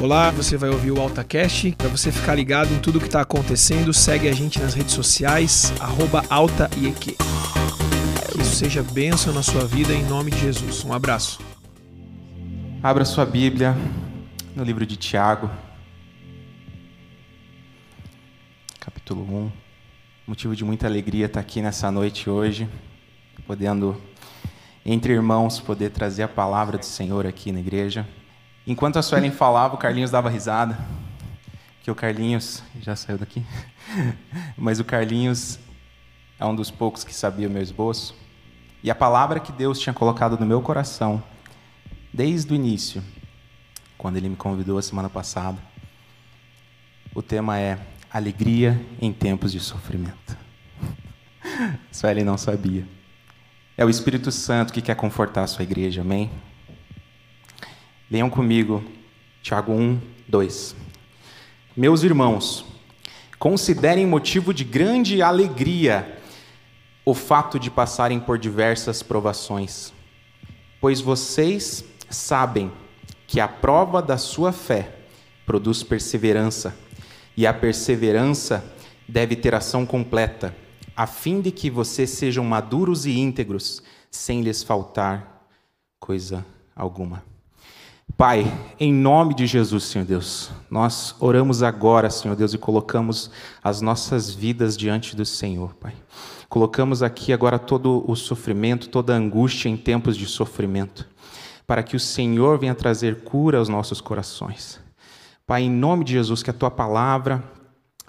Olá, você vai ouvir o AltaCast. Para você ficar ligado em tudo que está acontecendo, segue a gente nas redes sociais, AltaIEQ. Que isso seja bênção na sua vida em nome de Jesus. Um abraço. Abra sua Bíblia no livro de Tiago, capítulo 1. Motivo de muita alegria estar aqui nessa noite hoje, podendo, entre irmãos, poder trazer a palavra do Senhor aqui na igreja. Enquanto a Suelen falava, o Carlinhos dava risada, que o Carlinhos já saiu daqui, mas o Carlinhos é um dos poucos que sabia o meu esboço. E a palavra que Deus tinha colocado no meu coração, desde o início, quando ele me convidou a semana passada, o tema é alegria em tempos de sofrimento. Suelen não sabia. É o Espírito Santo que quer confortar a sua igreja, amém? Leiam comigo, Tiago 1, 2. Meus irmãos, considerem motivo de grande alegria o fato de passarem por diversas provações, pois vocês sabem que a prova da sua fé produz perseverança, e a perseverança deve ter ação completa, a fim de que vocês sejam maduros e íntegros, sem lhes faltar coisa alguma. Pai, em nome de Jesus, Senhor Deus, nós oramos agora, Senhor Deus, e colocamos as nossas vidas diante do Senhor, Pai. Colocamos aqui agora todo o sofrimento, toda a angústia em tempos de sofrimento, para que o Senhor venha trazer cura aos nossos corações. Pai, em nome de Jesus, que a tua palavra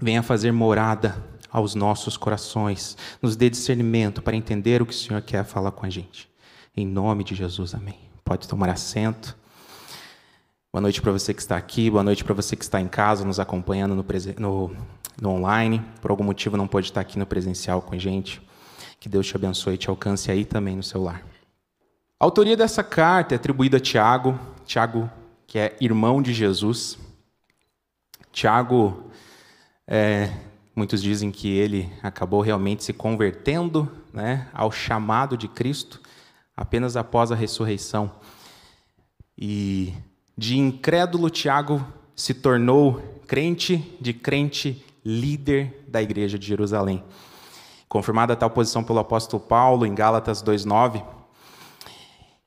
venha fazer morada aos nossos corações, nos dê discernimento para entender o que o Senhor quer falar com a gente. Em nome de Jesus, amém. Pode tomar assento. Boa noite para você que está aqui, boa noite para você que está em casa nos acompanhando no, no, no, online. Por algum motivo não pode estar aqui no presencial com a gente. Que Deus te abençoe e te alcance aí também no seu lar. A autoria dessa carta é atribuída a Tiago, Tiago que é irmão de Jesus. Tiago, é, muitos dizem que ele acabou realmente se convertendo né, ao chamado de Cristo apenas após a ressurreição. E de incrédulo, Tiago se tornou crente, de crente, líder da igreja de Jerusalém. Confirmada tal posição pelo apóstolo Paulo em Gálatas 2:9.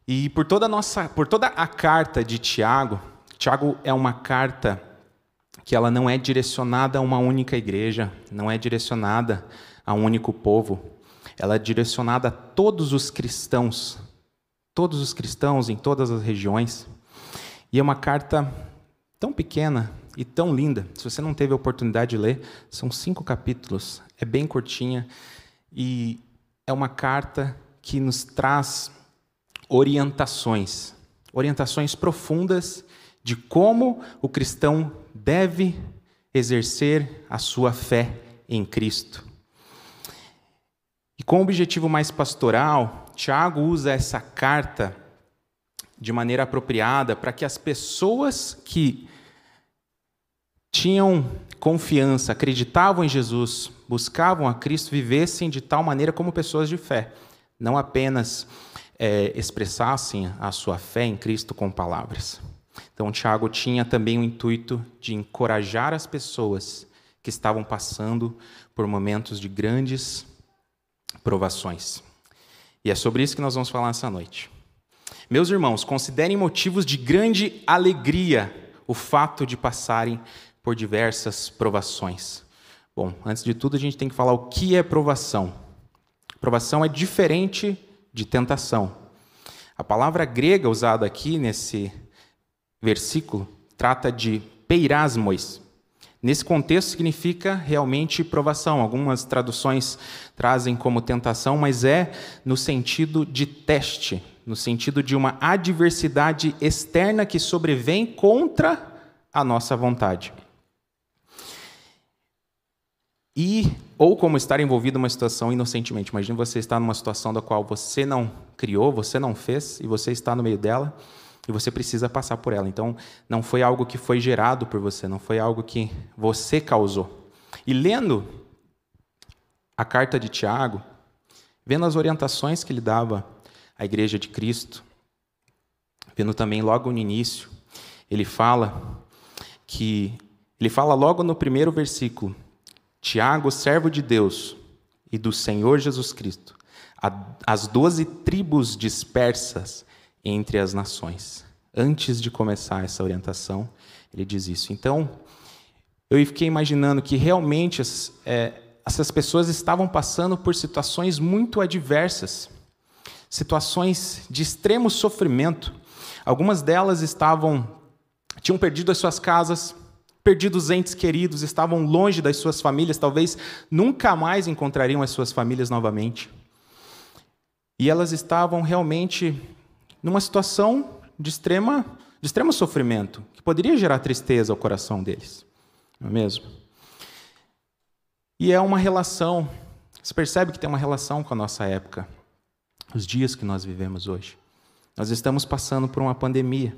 E por toda a nossa, por toda a carta de Tiago, Tiago é uma carta que ela não é direcionada a uma única igreja, não é direcionada a um único povo. Ela é direcionada a todos os cristãos, todos os cristãos em todas as regiões. E é uma carta tão pequena e tão linda. Se você não teve a oportunidade de ler, são cinco capítulos, é bem curtinha e é uma carta que nos traz orientações, orientações profundas de como o cristão deve exercer a sua fé em Cristo. E com o objetivo mais pastoral, Tiago usa essa carta de maneira apropriada para que as pessoas que tinham confiança, acreditavam em Jesus, buscavam a Cristo, vivessem de tal maneira como pessoas de fé, não apenas é, expressassem a sua fé em Cristo com palavras. Então, Tiago tinha também o intuito de encorajar as pessoas que estavam passando por momentos de grandes provações. E é sobre isso que nós vamos falar essa noite. Meus irmãos, considerem motivos de grande alegria o fato de passarem por diversas provações. Bom, antes de tudo, a gente tem que falar o que é provação. Provação é diferente de tentação. A palavra grega usada aqui nesse versículo trata de peirasmos. Nesse contexto significa realmente provação. Algumas traduções trazem como tentação, mas é no sentido de teste, no sentido de uma adversidade externa que sobrevém contra a nossa vontade. E ou como estar envolvido numa situação inocentemente. Imagine você estar numa situação da qual você não criou, você não fez e você está no meio dela e você precisa passar por ela. Então, não foi algo que foi gerado por você, não foi algo que você causou. E lendo a carta de Tiago, vendo as orientações que ele dava a igreja de Cristo. Vendo também logo no início, ele fala que ele fala logo no primeiro versículo: Tiago, servo de Deus e do Senhor Jesus Cristo, as doze tribos dispersas entre as nações. Antes de começar essa orientação, ele diz isso. Então, eu fiquei imaginando que realmente é, essas pessoas estavam passando por situações muito adversas, situações de extremo sofrimento. Algumas delas estavam tinham perdido as suas casas, perdido os entes queridos, estavam longe das suas famílias, talvez nunca mais encontrariam as suas famílias novamente. E elas estavam realmente numa situação de extrema de extremo sofrimento, que poderia gerar tristeza ao coração deles. Não é mesmo? E é uma relação, você percebe que tem uma relação com a nossa época, os dias que nós vivemos hoje. Nós estamos passando por uma pandemia,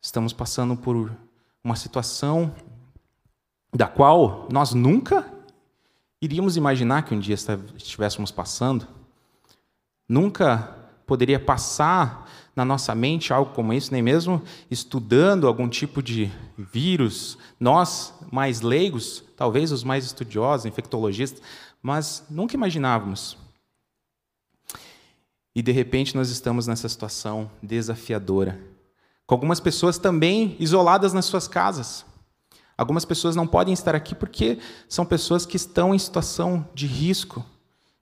estamos passando por uma situação da qual nós nunca iríamos imaginar que um dia estivéssemos passando, nunca poderia passar na nossa mente algo como isso, nem mesmo estudando algum tipo de vírus. Nós, mais leigos, talvez os mais estudiosos, infectologistas, mas nunca imaginávamos. E de repente nós estamos nessa situação desafiadora, com algumas pessoas também isoladas nas suas casas. Algumas pessoas não podem estar aqui porque são pessoas que estão em situação de risco,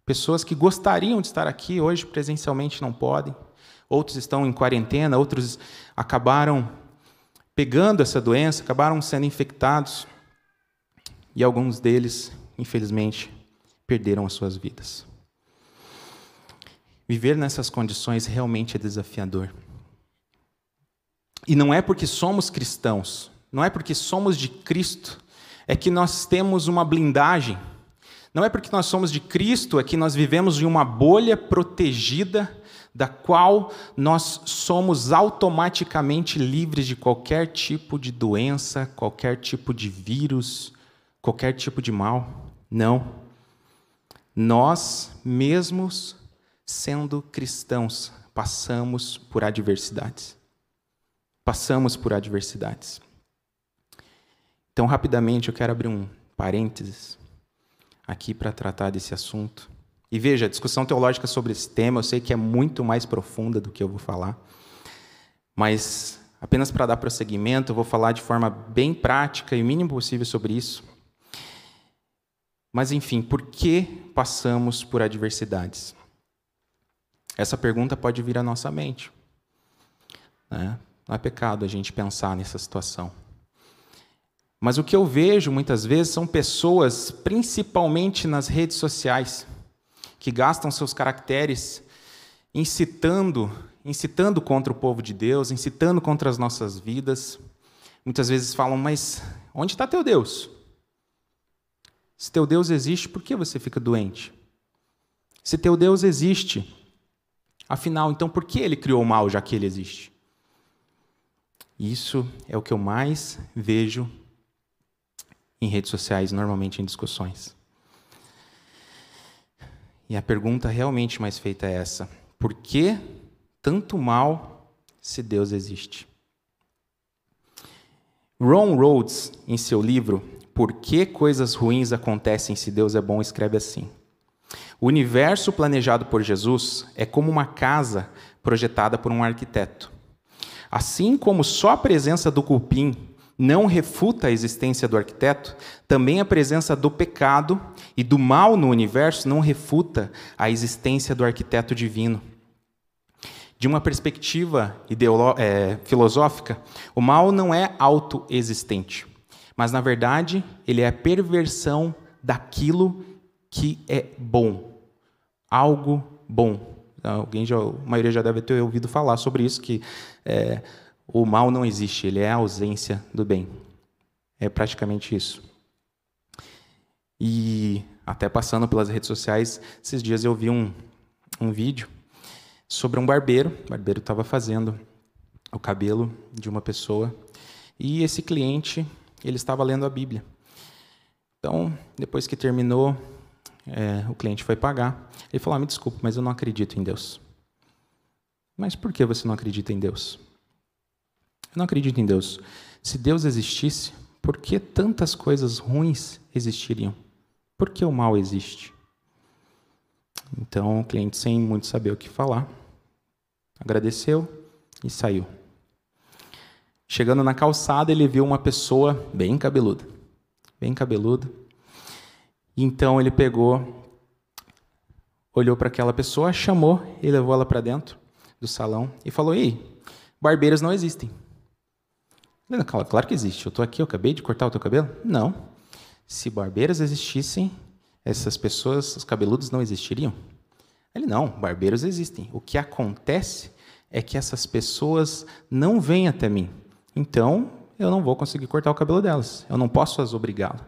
pessoas que gostariam de estar aqui hoje presencialmente não podem outros estão em quarentena, outros acabaram pegando essa doença, acabaram sendo infectados, e alguns deles, infelizmente, perderam as suas vidas. Viver nessas condições realmente é desafiador. E não é porque somos cristãos, não é porque somos de Cristo, é que nós temos uma blindagem. Não é porque nós somos de Cristo, é que nós vivemos em uma bolha protegida da qual nós somos automaticamente livres de qualquer tipo de doença, qualquer tipo de vírus, qualquer tipo de mal. Não. Nós, mesmos sendo cristãos, passamos por adversidades. Passamos por adversidades. Então, rapidamente, eu quero abrir um parênteses aqui para tratar desse assunto. E veja, a discussão teológica sobre esse tema eu sei que é muito mais profunda do que eu vou falar, mas apenas para dar prosseguimento, eu vou falar de forma bem prática e o mínimo possível sobre isso. Mas enfim, por que passamos por adversidades? Essa pergunta pode vir à nossa mente. Né? Não é pecado a gente pensar nessa situação. Mas o que eu vejo muitas vezes são pessoas, principalmente nas redes sociais, que gastam seus caracteres incitando, incitando contra o povo de Deus, incitando contra as nossas vidas. Muitas vezes falam, mas onde está teu Deus? Se teu Deus existe, por que você fica doente? Se teu Deus existe, afinal, então por que ele criou o mal, já que ele existe? Isso é o que eu mais vejo em redes sociais, normalmente em discussões. E a pergunta realmente mais feita é essa: por que tanto mal se Deus existe? Ron Rhodes, em seu livro Por que coisas ruins acontecem se Deus é bom, escreve assim: O universo planejado por Jesus é como uma casa projetada por um arquiteto. Assim como só a presença do cupim não refuta a existência do arquiteto, também a presença do pecado e do mal no universo não refuta a existência do arquiteto divino. De uma perspectiva é, filosófica, o mal não é autoexistente, mas, na verdade, ele é a perversão daquilo que é bom, algo bom. Alguém já, a maioria já deve ter ouvido falar sobre isso, que é, o mal não existe, ele é a ausência do bem. É praticamente isso. E até passando pelas redes sociais, esses dias eu vi um, um vídeo sobre um barbeiro. O barbeiro estava fazendo o cabelo de uma pessoa e esse cliente ele estava lendo a Bíblia. Então, depois que terminou, é, o cliente foi pagar. Ele falou: ah, "Me desculpe, mas eu não acredito em Deus." Mas por que você não acredita em Deus? Eu não acredito em Deus. se Deus existisse, por que tantas coisas ruins existiriam? Por que o mal existe? Então o cliente, sem muito saber o que falar, agradeceu e saiu. Chegando na calçada, ele viu uma pessoa bem cabeluda. Bem cabeluda. Então ele pegou, olhou para aquela pessoa, chamou e levou ela para dentro do salão e falou: Ei, barbeiros não existem. Claro, claro que existe. Eu estou aqui, eu acabei de cortar o teu cabelo? Não. Se barbeiras existissem, essas pessoas, os cabeludos não existiriam. Ele não, barbeiros existem. O que acontece é que essas pessoas não vêm até mim. Então, eu não vou conseguir cortar o cabelo delas. Eu não posso as obrigá-lo.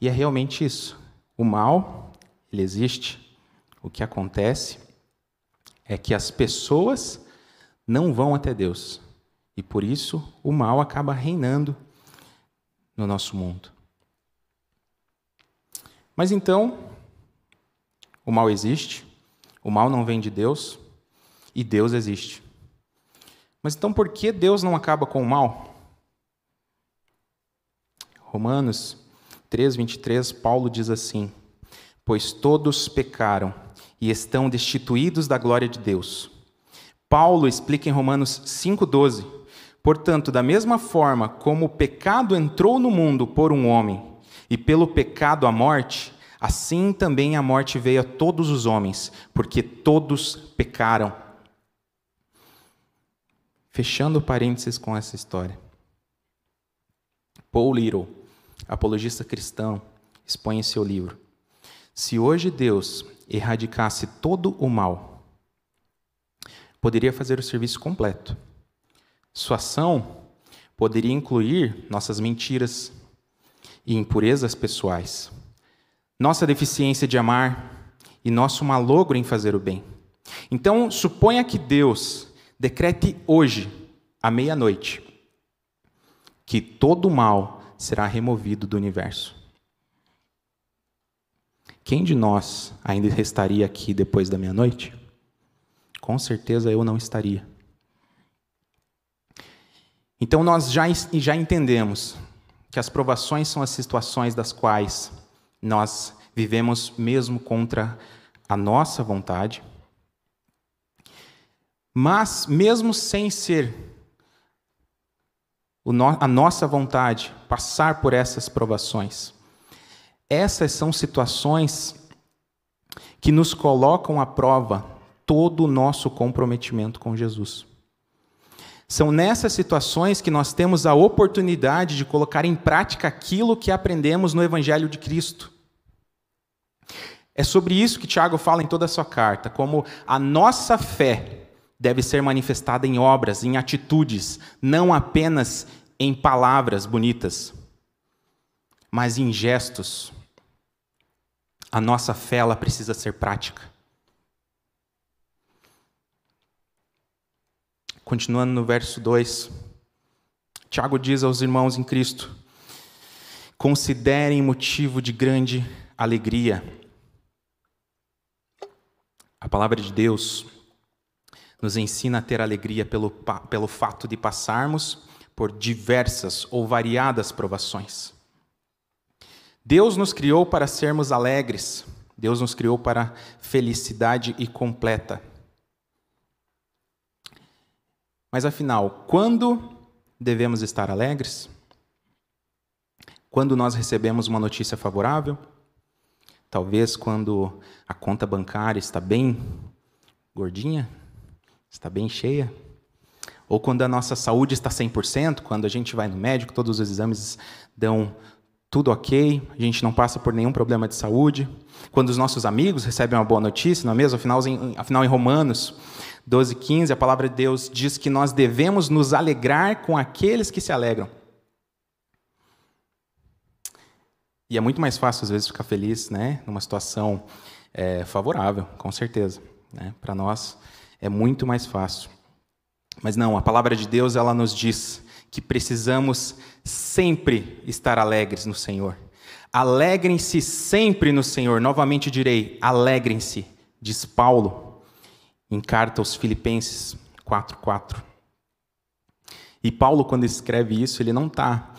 E é realmente isso. O mal, ele existe. O que acontece é que as pessoas não vão até Deus. E por isso o mal acaba reinando no nosso mundo. Mas então, o mal existe, o mal não vem de Deus e Deus existe. Mas então por que Deus não acaba com o mal? Romanos 3, 23, Paulo diz assim: Pois todos pecaram e estão destituídos da glória de Deus. Paulo explica em Romanos 5,12: Portanto, da mesma forma como o pecado entrou no mundo por um homem, e pelo pecado a morte, assim também a morte veio a todos os homens, porque todos pecaram. Fechando parênteses com essa história. Paul Little, apologista cristão, expõe em seu livro: Se hoje Deus erradicasse todo o mal, poderia fazer o serviço completo. Sua ação poderia incluir nossas mentiras e impurezas pessoais, nossa deficiência de amar e nosso malogro em fazer o bem. Então, suponha que Deus decrete hoje, à meia-noite, que todo o mal será removido do universo. Quem de nós ainda restaria aqui depois da meia-noite? Com certeza eu não estaria. Então nós já, já entendemos que as provações são as situações das quais nós vivemos mesmo contra a nossa vontade. Mas, mesmo sem ser a nossa vontade passar por essas provações, essas são situações que nos colocam à prova todo o nosso comprometimento com Jesus. São nessas situações que nós temos a oportunidade de colocar em prática aquilo que aprendemos no Evangelho de Cristo. É sobre isso que Tiago fala em toda a sua carta, como a nossa fé deve ser manifestada em obras, em atitudes, não apenas em palavras bonitas, mas em gestos, a nossa fé ela precisa ser prática. Continuando no verso 2, Tiago diz aos irmãos em Cristo: considerem motivo de grande alegria. A palavra de Deus nos ensina a ter alegria pelo, pelo fato de passarmos por diversas ou variadas provações. Deus nos criou para sermos alegres. Deus nos criou para felicidade e completa. Mas afinal, quando devemos estar alegres? Quando nós recebemos uma notícia favorável? Talvez quando a conta bancária está bem gordinha, está bem cheia? Ou quando a nossa saúde está 100%, quando a gente vai no médico, todos os exames dão tudo ok, a gente não passa por nenhum problema de saúde. Quando os nossos amigos recebem uma boa notícia, não é mesmo? Afinal, em, afinal, em Romanos 12, 15, a palavra de Deus diz que nós devemos nos alegrar com aqueles que se alegram. E é muito mais fácil, às vezes, ficar feliz né, numa situação é, favorável, com certeza. Né? Para nós é muito mais fácil. Mas não, a palavra de Deus ela nos diz que precisamos sempre estar alegres no Senhor. Alegrem-se sempre no Senhor. Novamente direi: alegrem-se, diz Paulo em carta aos Filipenses 4:4. E Paulo, quando escreve isso, ele não está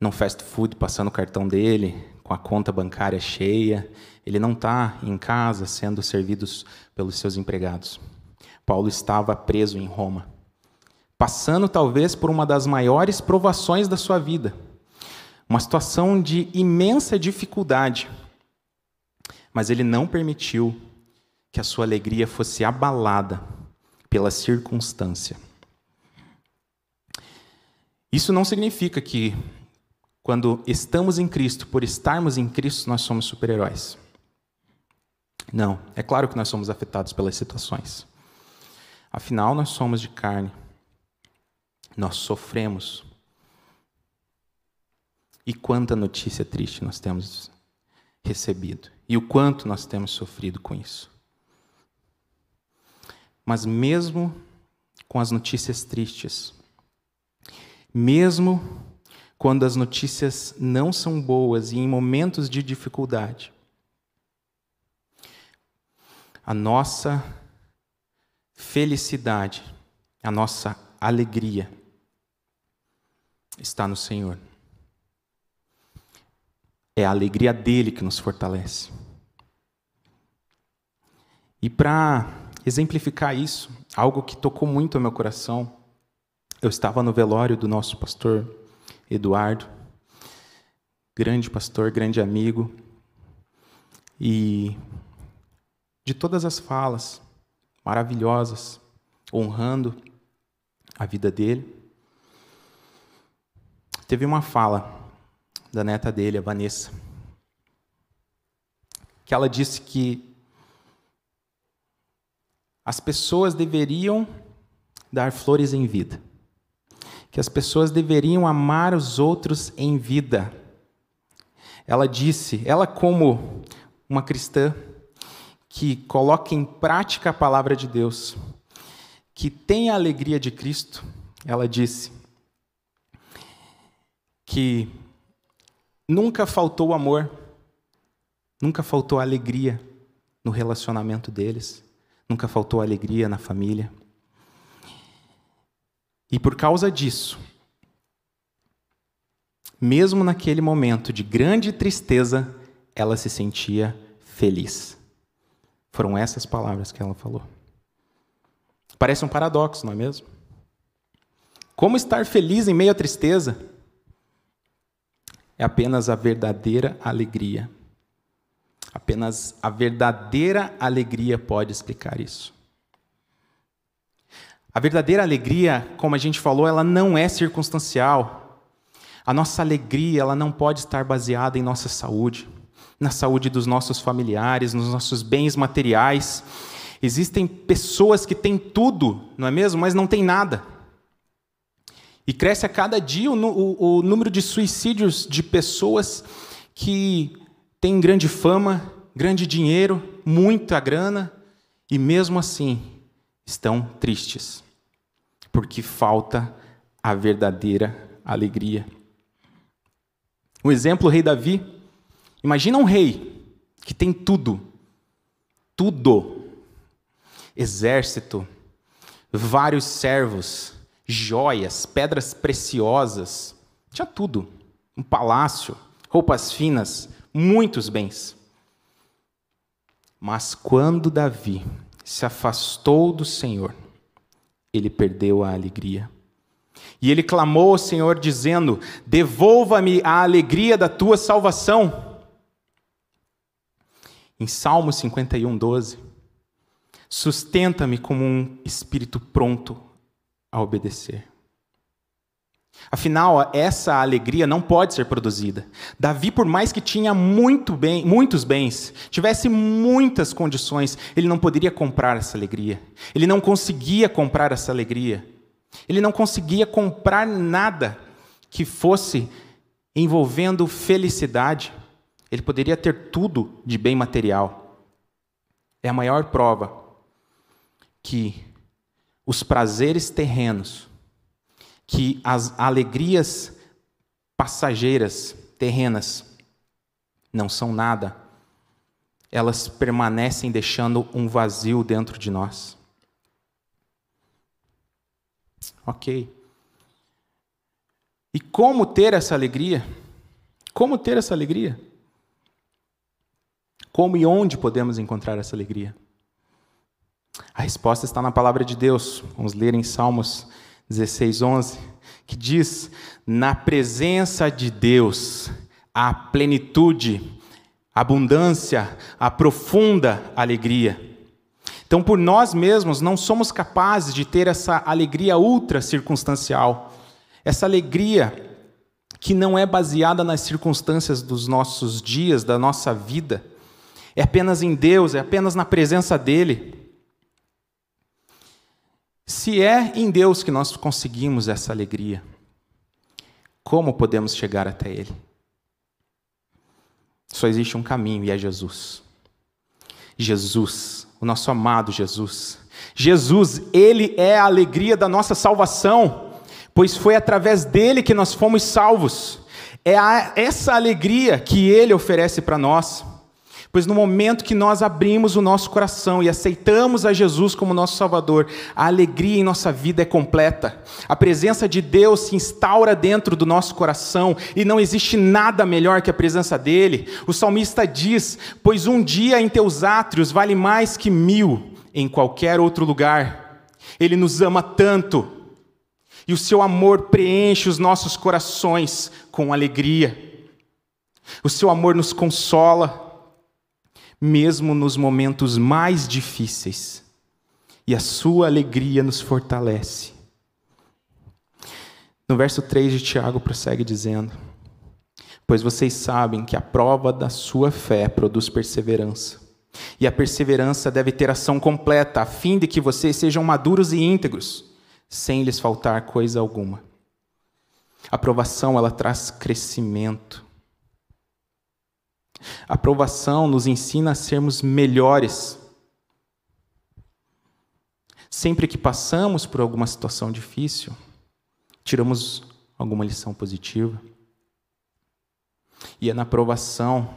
no fast food passando o cartão dele, com a conta bancária cheia, ele não está em casa sendo servido pelos seus empregados. Paulo estava preso em Roma, passando talvez por uma das maiores provações da sua vida, uma situação de imensa dificuldade, mas ele não permitiu que a sua alegria fosse abalada pela circunstância. Isso não significa que, quando estamos em Cristo, por estarmos em Cristo, nós somos super-heróis. Não, é claro que nós somos afetados pelas situações. Afinal, nós somos de carne. Nós sofremos. E quanta notícia triste nós temos recebido. E o quanto nós temos sofrido com isso. Mas mesmo com as notícias tristes, mesmo quando as notícias não são boas e em momentos de dificuldade, a nossa felicidade, a nossa alegria está no Senhor. É a alegria dele que nos fortalece. E para exemplificar isso, algo que tocou muito ao meu coração, eu estava no velório do nosso pastor Eduardo, grande pastor, grande amigo, e de todas as falas maravilhosas, honrando a vida dele, teve uma fala da neta dele, a Vanessa, que ela disse que as pessoas deveriam dar flores em vida, que as pessoas deveriam amar os outros em vida. Ela disse, ela como uma cristã que coloca em prática a palavra de Deus, que tem a alegria de Cristo, ela disse que nunca faltou amor, nunca faltou alegria no relacionamento deles, nunca faltou alegria na família. E por causa disso, mesmo naquele momento de grande tristeza, ela se sentia feliz. Foram essas palavras que ela falou. Parece um paradoxo, não é mesmo? Como estar feliz em meio à tristeza? É apenas a verdadeira alegria. Apenas a verdadeira alegria pode explicar isso. A verdadeira alegria, como a gente falou, ela não é circunstancial. A nossa alegria, ela não pode estar baseada em nossa saúde, na saúde dos nossos familiares, nos nossos bens materiais. Existem pessoas que têm tudo, não é mesmo? Mas não têm nada. E cresce a cada dia o, o, o número de suicídios de pessoas que têm grande fama, grande dinheiro, muita grana, e mesmo assim estão tristes, porque falta a verdadeira alegria. O exemplo, o rei Davi. Imagina um rei que tem tudo, tudo: exército, vários servos, joias, pedras preciosas, tinha tudo. Um palácio, roupas finas, muitos bens. Mas quando Davi se afastou do Senhor, ele perdeu a alegria. E ele clamou ao Senhor, dizendo: Devolva-me a alegria da tua salvação. Em Salmo 51, 12: Sustenta-me como um espírito pronto a obedecer. Afinal, essa alegria não pode ser produzida. Davi, por mais que tinha muito bem, muitos bens, tivesse muitas condições, ele não poderia comprar essa alegria. Ele não conseguia comprar essa alegria. Ele não conseguia comprar nada que fosse envolvendo felicidade. Ele poderia ter tudo de bem material. É a maior prova que os prazeres terrenos, que as alegrias passageiras, terrenas, não são nada, elas permanecem deixando um vazio dentro de nós. Ok. E como ter essa alegria? Como ter essa alegria? Como e onde podemos encontrar essa alegria? A resposta está na palavra de Deus. Vamos ler em Salmos 16, 11, que diz: Na presença de Deus, a plenitude, abundância, a profunda alegria. Então, por nós mesmos, não somos capazes de ter essa alegria ultra circunstancial, essa alegria que não é baseada nas circunstâncias dos nossos dias, da nossa vida, é apenas em Deus, é apenas na presença dEle. Se é em Deus que nós conseguimos essa alegria, como podemos chegar até Ele? Só existe um caminho e é Jesus. Jesus, o nosso amado Jesus. Jesus, Ele é a alegria da nossa salvação, pois foi através dele que nós fomos salvos. É essa alegria que Ele oferece para nós. Pois no momento que nós abrimos o nosso coração e aceitamos a Jesus como nosso Salvador, a alegria em nossa vida é completa. A presença de Deus se instaura dentro do nosso coração e não existe nada melhor que a presença dele. O salmista diz: Pois um dia em teus átrios vale mais que mil em qualquer outro lugar. Ele nos ama tanto e o seu amor preenche os nossos corações com alegria. O seu amor nos consola mesmo nos momentos mais difíceis, e a sua alegria nos fortalece. No verso 3 de Tiago prossegue dizendo: Pois vocês sabem que a prova da sua fé produz perseverança. E a perseverança deve ter ação completa, a fim de que vocês sejam maduros e íntegros, sem lhes faltar coisa alguma. A aprovação ela traz crescimento. A aprovação nos ensina a sermos melhores. Sempre que passamos por alguma situação difícil, tiramos alguma lição positiva. E é na aprovação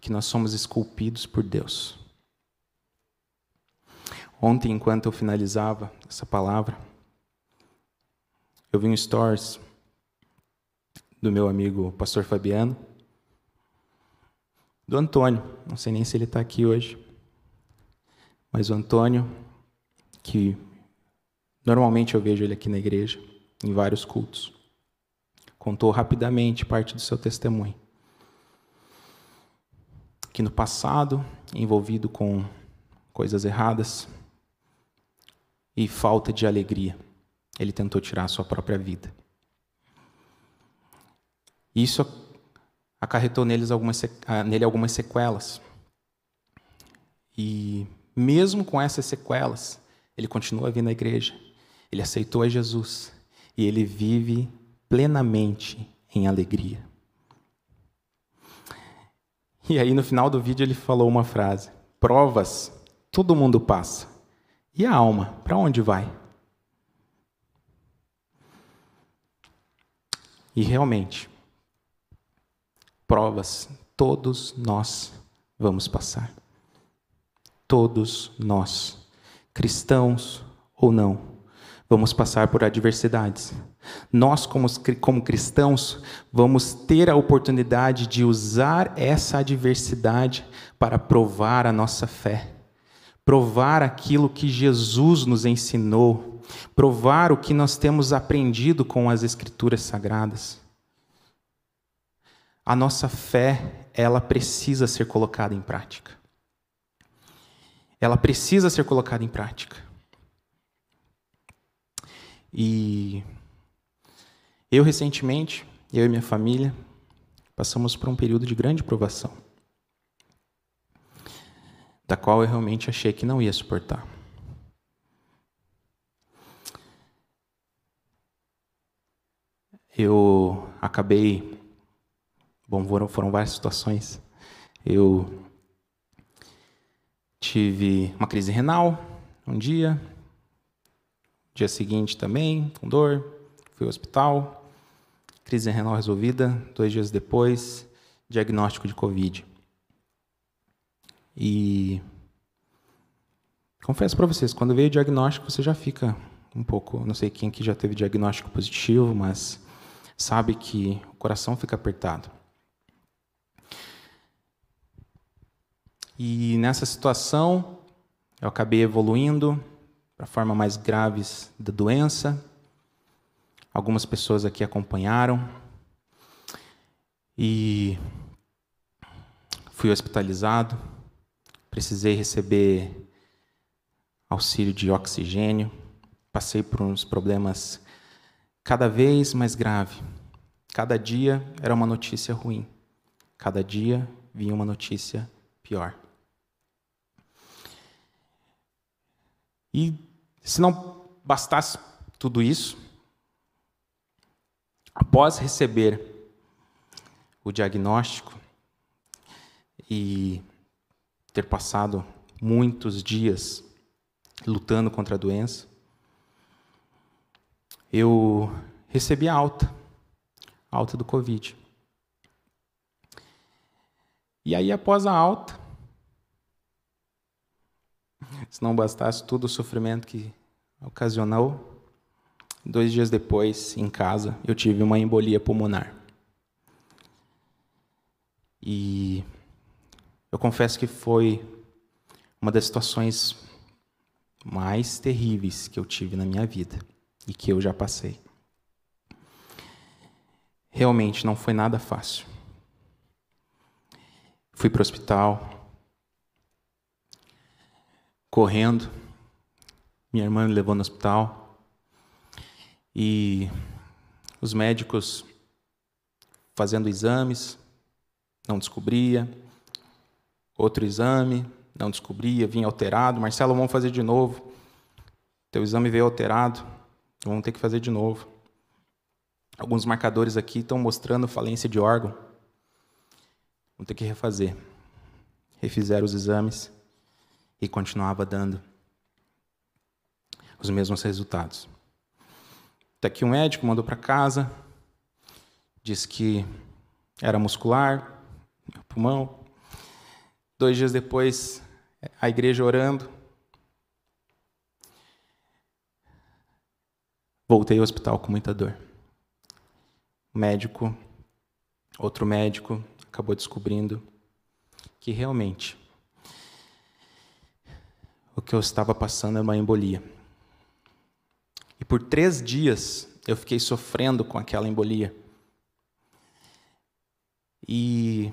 que nós somos esculpidos por Deus. Ontem, enquanto eu finalizava essa palavra, eu vi um stories do meu amigo pastor Fabiano do Antônio. Não sei nem se ele está aqui hoje. Mas o Antônio, que normalmente eu vejo ele aqui na igreja, em vários cultos, contou rapidamente parte do seu testemunho. Que no passado, envolvido com coisas erradas e falta de alegria, ele tentou tirar a sua própria vida. Isso acarretou neles algumas, ah, nele algumas sequelas. E mesmo com essas sequelas, ele continua vindo à igreja. Ele aceitou a Jesus e ele vive plenamente em alegria. E aí no final do vídeo ele falou uma frase: Provas todo mundo passa. E a alma, para onde vai? E realmente, provas todos nós vamos passar. Todos nós, cristãos ou não, vamos passar por adversidades. Nós, como, como cristãos, vamos ter a oportunidade de usar essa adversidade para provar a nossa fé, provar aquilo que Jesus nos ensinou, provar o que nós temos aprendido com as Escrituras Sagradas a nossa fé, ela precisa ser colocada em prática. Ela precisa ser colocada em prática. E eu recentemente, eu e minha família, passamos por um período de grande provação, da qual eu realmente achei que não ia suportar. Eu acabei Bom, foram, foram várias situações. Eu tive uma crise renal um dia, dia seguinte também, com dor, fui ao hospital, crise renal resolvida, dois dias depois, diagnóstico de Covid. E confesso para vocês, quando veio o diagnóstico, você já fica um pouco, não sei quem aqui já teve diagnóstico positivo, mas sabe que o coração fica apertado. E nessa situação, eu acabei evoluindo para formas mais graves da doença. Algumas pessoas aqui acompanharam. E fui hospitalizado. Precisei receber auxílio de oxigênio. Passei por uns problemas cada vez mais graves. Cada dia era uma notícia ruim. Cada dia vinha uma notícia pior. E se não bastasse tudo isso, após receber o diagnóstico e ter passado muitos dias lutando contra a doença, eu recebi a alta, a alta do Covid. E aí, após a alta, se não bastasse todo o sofrimento que ocasionou, dois dias depois, em casa, eu tive uma embolia pulmonar. E eu confesso que foi uma das situações mais terríveis que eu tive na minha vida e que eu já passei. Realmente não foi nada fácil. Fui para o hospital, correndo. Minha irmã me levou no hospital. E os médicos fazendo exames, não descobria. Outro exame, não descobria, vinha alterado. Marcelo, vamos fazer de novo. Teu exame veio alterado, vamos ter que fazer de novo. Alguns marcadores aqui estão mostrando falência de órgão. Vamos ter que refazer. Refizeram os exames e continuava dando os mesmos resultados. Até que um médico mandou para casa, disse que era muscular, pulmão. Dois dias depois, a igreja orando. Voltei ao hospital com muita dor. O médico, outro médico, acabou descobrindo que realmente o que eu estava passando era uma embolia. E por três dias eu fiquei sofrendo com aquela embolia. E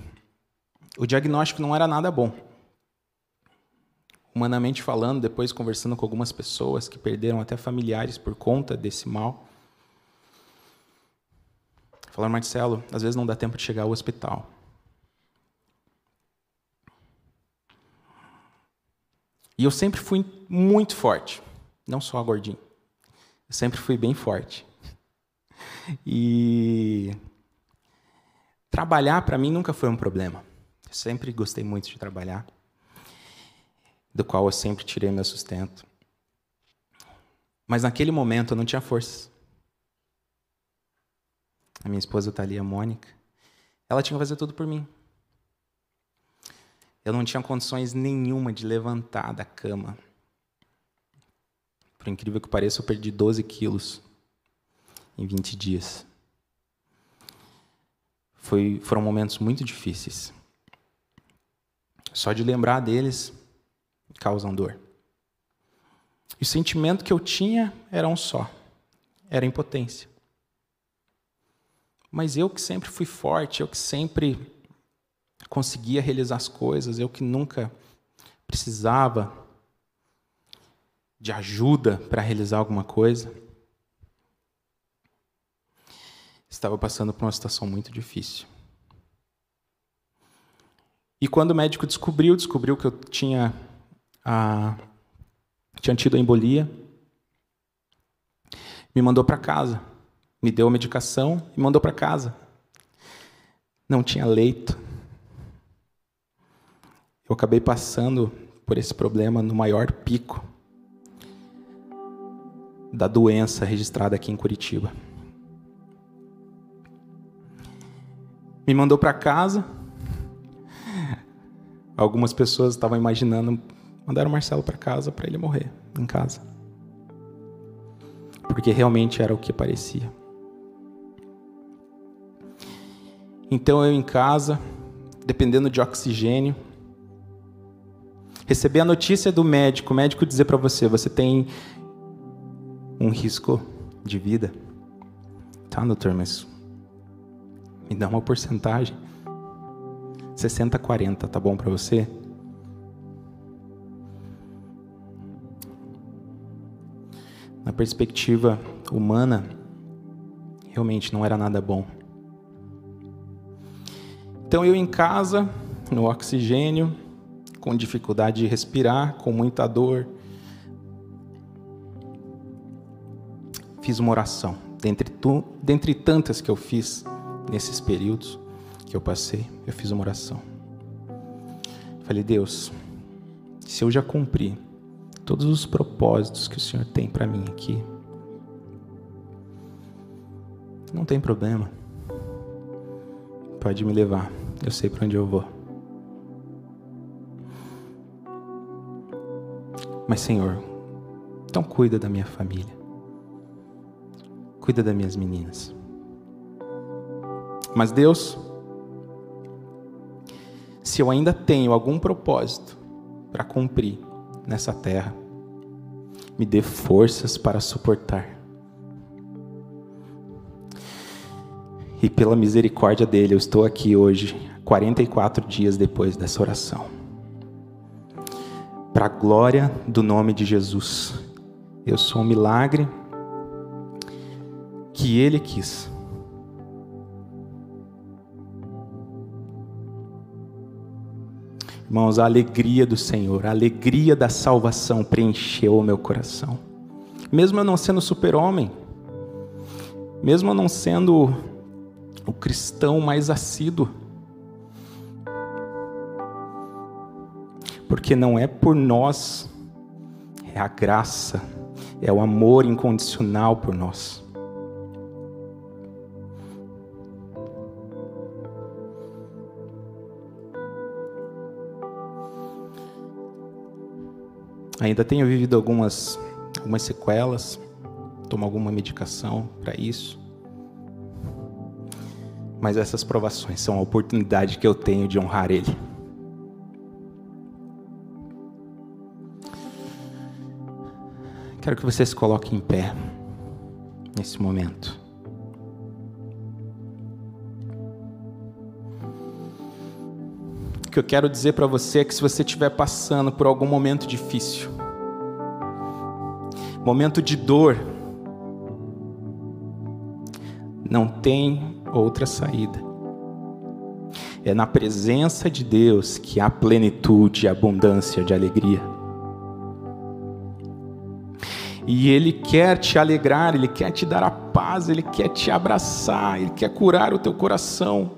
o diagnóstico não era nada bom. Humanamente falando, depois conversando com algumas pessoas que perderam até familiares por conta desse mal, falaram, Marcelo, às vezes não dá tempo de chegar ao hospital. E eu sempre fui muito forte, não só gordinho. Eu sempre fui bem forte. E trabalhar para mim nunca foi um problema. Eu sempre gostei muito de trabalhar, do qual eu sempre tirei meu sustento. Mas naquele momento eu não tinha força. A minha esposa está ali, a Mônica. Ela tinha que fazer tudo por mim. Eu não tinha condições nenhuma de levantar da cama. Por incrível que pareça, eu perdi 12 quilos em 20 dias. Foi, foram momentos muito difíceis. Só de lembrar deles causam dor. E o sentimento que eu tinha era um só: era impotência. Mas eu que sempre fui forte, eu que sempre conseguia realizar as coisas, eu que nunca precisava de ajuda para realizar alguma coisa, estava passando por uma situação muito difícil. E quando o médico descobriu, descobriu que eu tinha a, tinha tido a embolia, me mandou para casa, me deu a medicação e mandou para casa. Não tinha leito, eu acabei passando por esse problema no maior pico da doença registrada aqui em Curitiba. Me mandou para casa. Algumas pessoas estavam imaginando mandar o Marcelo para casa para ele morrer em casa. Porque realmente era o que parecia. Então eu em casa, dependendo de oxigênio, receber a notícia do médico, o médico dizer para você, você tem um risco de vida. Tá, doutor, mas me dá uma porcentagem. 60 40, tá bom para você? Na perspectiva humana, realmente não era nada bom. Então eu em casa, no oxigênio, com dificuldade de respirar, com muita dor, fiz uma oração. Dentre, tu, dentre tantas que eu fiz nesses períodos que eu passei, eu fiz uma oração. Falei, Deus, se eu já cumpri todos os propósitos que o Senhor tem para mim aqui, não tem problema. Pode me levar. Eu sei para onde eu vou. Mas, Senhor, então cuida da minha família. Cuida das minhas meninas. Mas, Deus, se eu ainda tenho algum propósito para cumprir nessa terra, me dê forças para suportar. E pela misericórdia dele, eu estou aqui hoje, 44 dias depois dessa oração. Para a glória do nome de Jesus, eu sou um milagre que ele quis. Irmãos, a alegria do Senhor, a alegria da salvação preencheu o meu coração. Mesmo eu não sendo super-homem, mesmo eu não sendo o cristão mais assíduo. Porque não é por nós, é a graça, é o amor incondicional por nós. Ainda tenho vivido algumas, algumas sequelas, tomo alguma medicação para isso. Mas essas provações são a oportunidade que eu tenho de honrar Ele. Quero que você se coloque em pé nesse momento. O que eu quero dizer para você é que se você estiver passando por algum momento difícil, momento de dor, não tem outra saída. É na presença de Deus que há plenitude e abundância de alegria. E Ele quer te alegrar, Ele quer te dar a paz, Ele quer te abraçar, Ele quer curar o teu coração.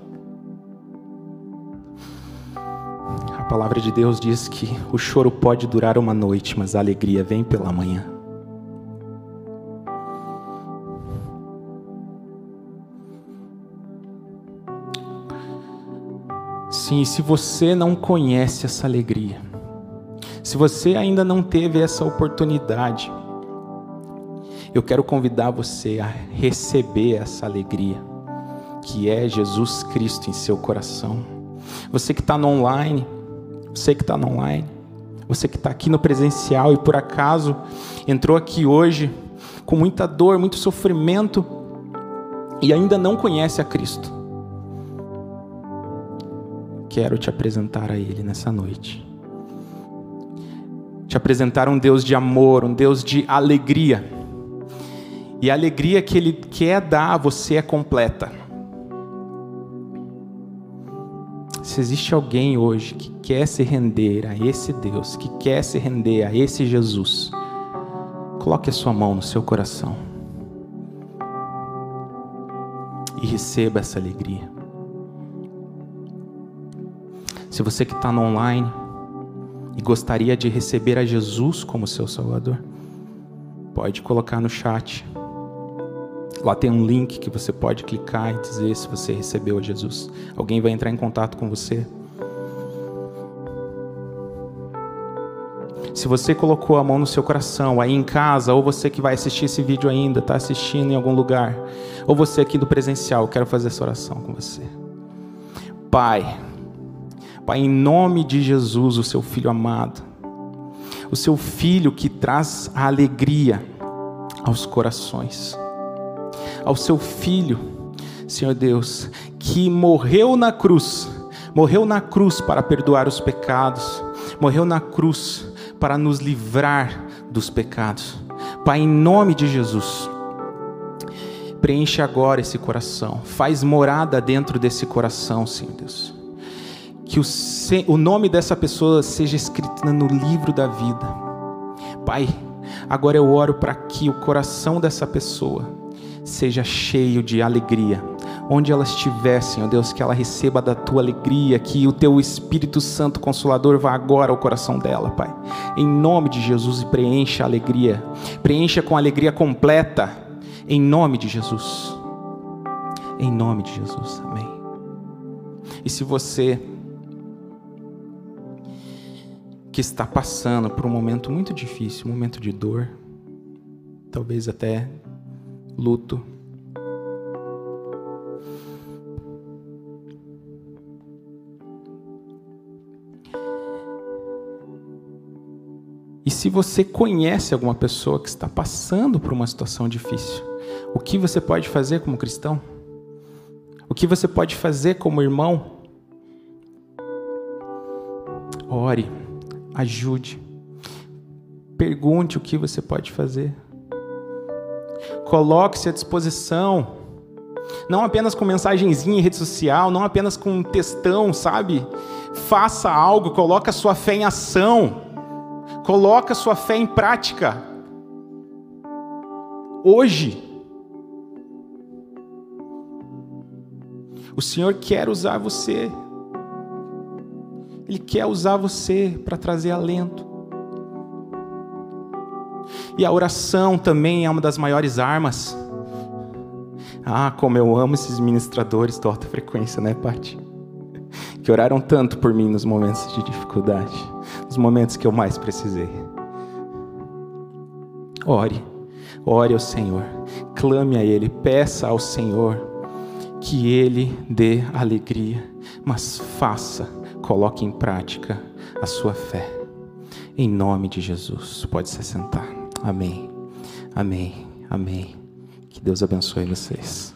A palavra de Deus diz que o choro pode durar uma noite, mas a alegria vem pela manhã. Sim, se você não conhece essa alegria, se você ainda não teve essa oportunidade, eu quero convidar você a receber essa alegria, que é Jesus Cristo em seu coração. Você que está no online, você que está no online, você que está aqui no presencial e por acaso entrou aqui hoje com muita dor, muito sofrimento e ainda não conhece a Cristo quero te apresentar a Ele nessa noite. Te apresentar um Deus de amor, um Deus de alegria. E a alegria que Ele quer dar a você é completa. Se existe alguém hoje que quer se render a esse Deus, que quer se render a esse Jesus, coloque a sua mão no seu coração e receba essa alegria. Se você que está no online e gostaria de receber a Jesus como seu Salvador, pode colocar no chat. Lá tem um link que você pode clicar e dizer se você recebeu a Jesus. Alguém vai entrar em contato com você. Se você colocou a mão no seu coração aí em casa, ou você que vai assistir esse vídeo ainda, está assistindo em algum lugar, ou você aqui do presencial, quero fazer essa oração com você. Pai, Pai, em nome de Jesus, o seu filho amado, o seu filho que traz a alegria aos corações, ao seu filho, Senhor Deus, que morreu na cruz, morreu na cruz para perdoar os pecados, morreu na cruz para nos livrar dos pecados. Pai, em nome de Jesus, preenche agora esse coração, faz morada dentro desse coração, Senhor Deus. Que o, o nome dessa pessoa seja escrito no livro da vida. Pai, agora eu oro para que o coração dessa pessoa seja cheio de alegria onde ela estiver, Senhor Deus, que ela receba da tua alegria, que o teu Espírito Santo Consolador vá agora ao coração dela, Pai. Em nome de Jesus, e preencha a alegria, preencha com alegria completa, em nome de Jesus. Em nome de Jesus, amém. E se você que está passando por um momento muito difícil, um momento de dor, talvez até luto, E se você conhece alguma pessoa que está passando por uma situação difícil, o que você pode fazer como cristão? O que você pode fazer como irmão? Ore, ajude, pergunte o que você pode fazer. Coloque-se à disposição, não apenas com mensagenzinha em rede social, não apenas com textão, sabe? Faça algo, coloque a sua fé em ação. Coloca sua fé em prática. Hoje. O Senhor quer usar você. Ele quer usar você para trazer alento. E a oração também é uma das maiores armas. Ah, como eu amo esses ministradores de alta frequência, né, Paty? Que oraram tanto por mim nos momentos de dificuldade nos momentos que eu mais precisei. Ore, ore ao Senhor, clame a Ele, peça ao Senhor que Ele dê alegria, mas faça, coloque em prática a sua fé. Em nome de Jesus, pode se sentar. Amém, amém, amém. Que Deus abençoe vocês.